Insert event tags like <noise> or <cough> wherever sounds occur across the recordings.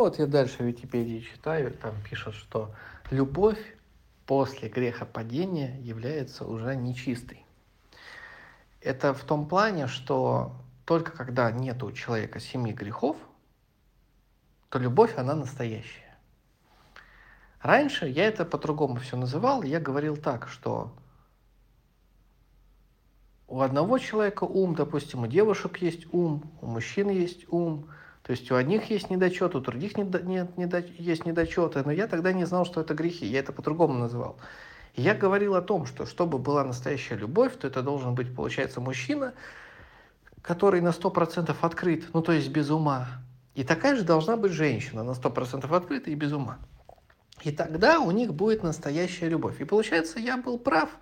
Вот я дальше в Википедии читаю, там пишут, что любовь после грехопадения является уже нечистой. Это в том плане, что только когда нет у человека семи грехов, то любовь, она настоящая. Раньше я это по-другому все называл, я говорил так, что у одного человека ум, допустим, у девушек есть ум, у мужчин есть ум, то есть у одних есть недочеты, у других недо, нет, недо, есть недочеты, но я тогда не знал, что это грехи, я это по-другому называл. я говорил о том, что чтобы была настоящая любовь, то это должен быть, получается, мужчина, который на 100% открыт, ну то есть без ума. И такая же должна быть женщина, на 100% открыта и без ума. И тогда у них будет настоящая любовь. И получается, я был прав –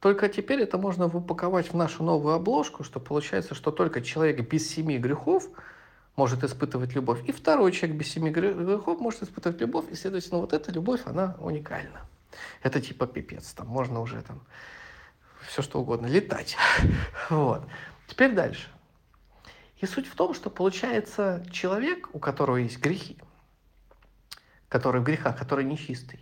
только теперь это можно упаковать в нашу новую обложку, что получается, что только человек без семи грехов может испытывать любовь, и второй человек без семи грехов может испытывать любовь, и, следовательно, вот эта любовь, она уникальна. Это типа пипец, там можно уже там все что угодно летать. <laughs> Вот. Теперь дальше. И суть в том, что получается человек, у которого есть грехи, который в грехах, который нечистый,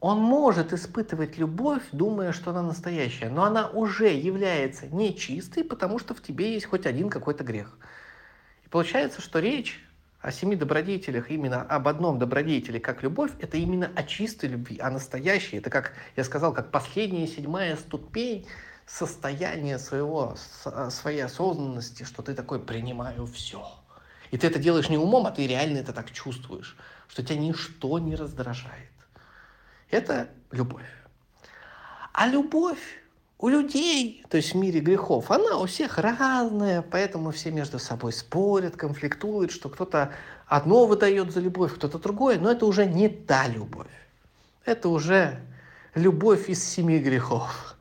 он может испытывать любовь, думая, что она настоящая, но она уже является нечистой, потому что в тебе есть хоть один какой-то грех. И получается, что речь о семи добродетелях, именно об одном добродетеле, как любовь, это именно о чистой любви, о настоящей. Это, как я сказал, как последняя седьмая ступень состояния своего, своей осознанности, что ты такой «принимаю все». И ты это делаешь не умом, а ты реально это так чувствуешь, что тебя ничто не раздражает. Это любовь. А любовь у людей, то есть в мире грехов, она у всех разная, поэтому все между собой спорят, конфликтуют, что кто-то одно выдает за любовь, кто-то другое, но это уже не та любовь. Это уже любовь из семи грехов.